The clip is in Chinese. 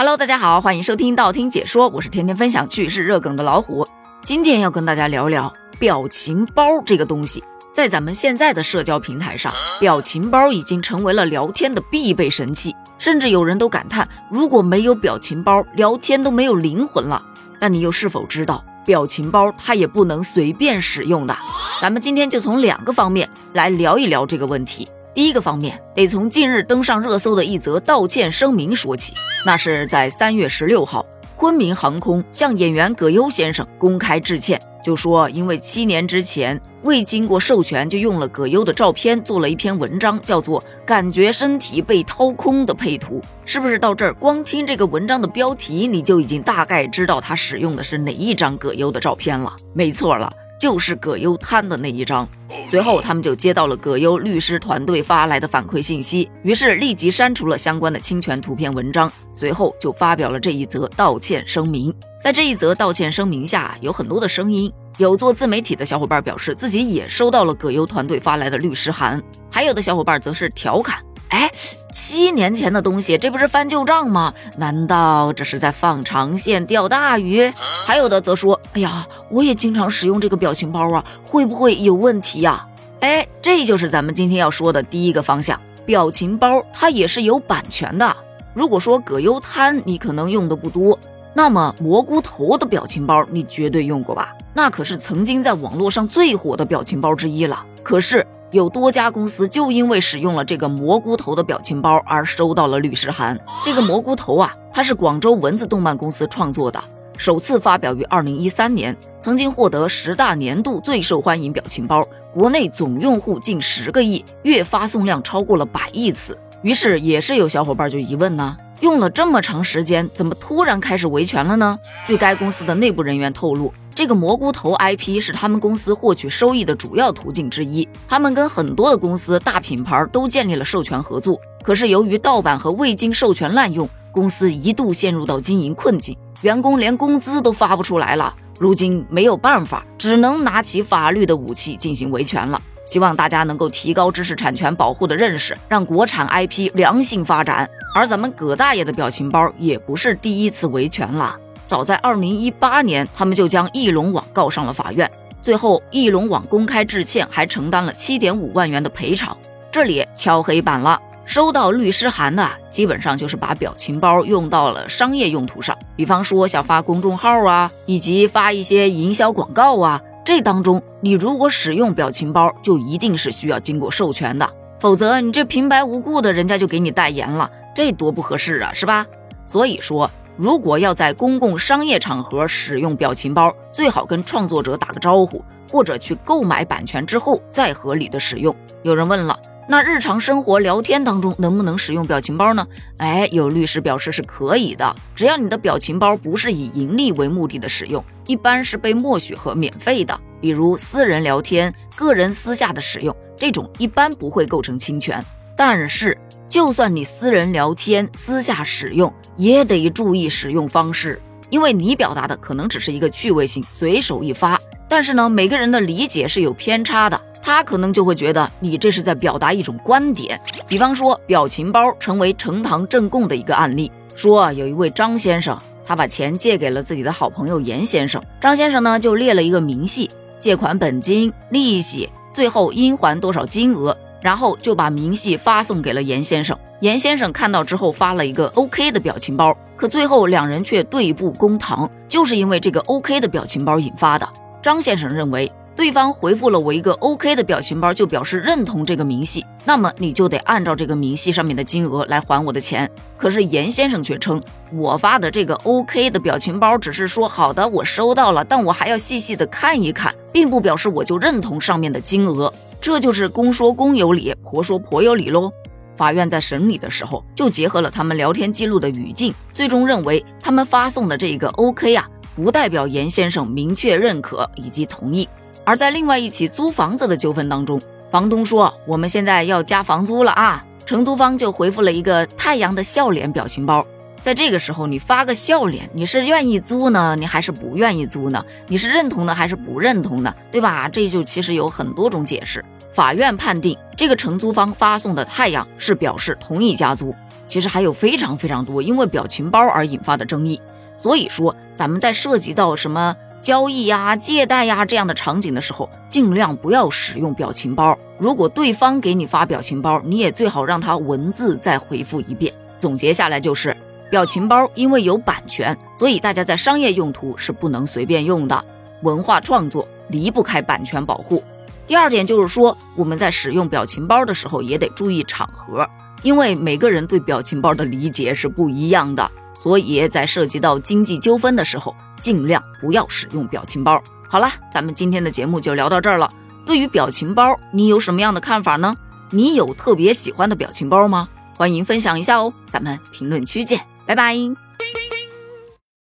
Hello，大家好，欢迎收听道听解说，我是天天分享趣事热梗的老虎。今天要跟大家聊聊表情包这个东西，在咱们现在的社交平台上，表情包已经成为了聊天的必备神器，甚至有人都感叹，如果没有表情包，聊天都没有灵魂了。但你又是否知道，表情包它也不能随便使用的？咱们今天就从两个方面来聊一聊这个问题。第一个方面，得从近日登上热搜的一则道歉声明说起。那是在三月十六号，昆明航空向演员葛优先生公开致歉，就说因为七年之前未经过授权就用了葛优的照片做了一篇文章，叫做《感觉身体被掏空的配图》。是不是到这儿，光听这个文章的标题，你就已经大概知道他使用的是哪一张葛优的照片了？没错了。就是葛优瘫的那一张。随后，他们就接到了葛优律师团队发来的反馈信息，于是立即删除了相关的侵权图片文章。随后就发表了这一则道歉声明。在这一则道歉声明下，有很多的声音，有做自媒体的小伙伴表示自己也收到了葛优团队发来的律师函，还有的小伙伴则是调侃。哎，七年前的东西，这不是翻旧账吗？难道这是在放长线钓大鱼？还有的则说：“哎呀，我也经常使用这个表情包啊，会不会有问题呀？”哎，这就是咱们今天要说的第一个方向，表情包它也是有版权的。如果说葛优瘫你可能用的不多，那么蘑菇头的表情包你绝对用过吧？那可是曾经在网络上最火的表情包之一了。可是。有多家公司就因为使用了这个蘑菇头的表情包而收到了律师函。这个蘑菇头啊，它是广州蚊子动漫公司创作的，首次发表于二零一三年，曾经获得十大年度最受欢迎表情包，国内总用户近十个亿，月发送量超过了百亿次。于是也是有小伙伴就疑问呢，用了这么长时间，怎么突然开始维权了呢？据该公司的内部人员透露。这个蘑菇头 IP 是他们公司获取收益的主要途径之一。他们跟很多的公司、大品牌都建立了授权合作。可是由于盗版和未经授权滥用，公司一度陷入到经营困境，员工连工资都发不出来了。如今没有办法，只能拿起法律的武器进行维权了。希望大家能够提高知识产权保护的认识，让国产 IP 良性发展。而咱们葛大爷的表情包也不是第一次维权了。早在二零一八年，他们就将翼龙网告上了法院，最后翼龙网公开致歉，还承担了七点五万元的赔偿。这里敲黑板了，收到律师函的基本上就是把表情包用到了商业用途上，比方说像发公众号啊，以及发一些营销广告啊，这当中你如果使用表情包，就一定是需要经过授权的，否则你这平白无故的人家就给你代言了，这多不合适啊，是吧？所以说。如果要在公共商业场合使用表情包，最好跟创作者打个招呼，或者去购买版权之后再合理的使用。有人问了，那日常生活聊天当中能不能使用表情包呢？哎，有律师表示是可以的，只要你的表情包不是以盈利为目的的使用，一般是被默许和免费的。比如私人聊天、个人私下的使用，这种一般不会构成侵权。但是，就算你私人聊天、私下使用，也得注意使用方式，因为你表达的可能只是一个趣味性，随手一发。但是呢，每个人的理解是有偏差的，他可能就会觉得你这是在表达一种观点。比方说，表情包成为呈堂证供的一个案例，说有一位张先生，他把钱借给了自己的好朋友严先生，张先生呢就列了一个明细，借款本金、利息，最后应还多少金额。然后就把明细发送给了严先生，严先生看到之后发了一个 OK 的表情包，可最后两人却对簿公堂，就是因为这个 OK 的表情包引发的。张先生认为。对方回复了我一个 OK 的表情包，就表示认同这个明细，那么你就得按照这个明细上面的金额来还我的钱。可是严先生却称，我发的这个 OK 的表情包只是说好的，我收到了，但我还要细细的看一看，并不表示我就认同上面的金额。这就是公说公有理，婆说婆有理喽。法院在审理的时候，就结合了他们聊天记录的语境，最终认为他们发送的这一个 OK 啊，不代表严先生明确认可以及同意。而在另外一起租房子的纠纷当中，房东说：“我们现在要加房租了啊！”承租方就回复了一个太阳的笑脸表情包。在这个时候，你发个笑脸，你是愿意租呢，你还是不愿意租呢？你是认同的还是不认同的，对吧？这就其实有很多种解释。法院判定这个承租方发送的太阳是表示同意加租，其实还有非常非常多因为表情包而引发的争议。所以说，咱们在涉及到什么交易呀、借贷呀这样的场景的时候，尽量不要使用表情包。如果对方给你发表情包，你也最好让他文字再回复一遍。总结下来就是。表情包因为有版权，所以大家在商业用途是不能随便用的。文化创作离不开版权保护。第二点就是说，我们在使用表情包的时候也得注意场合，因为每个人对表情包的理解是不一样的，所以在涉及到经济纠纷的时候，尽量不要使用表情包。好了，咱们今天的节目就聊到这儿了。对于表情包，你有什么样的看法呢？你有特别喜欢的表情包吗？欢迎分享一下哦，咱们评论区见。拜拜。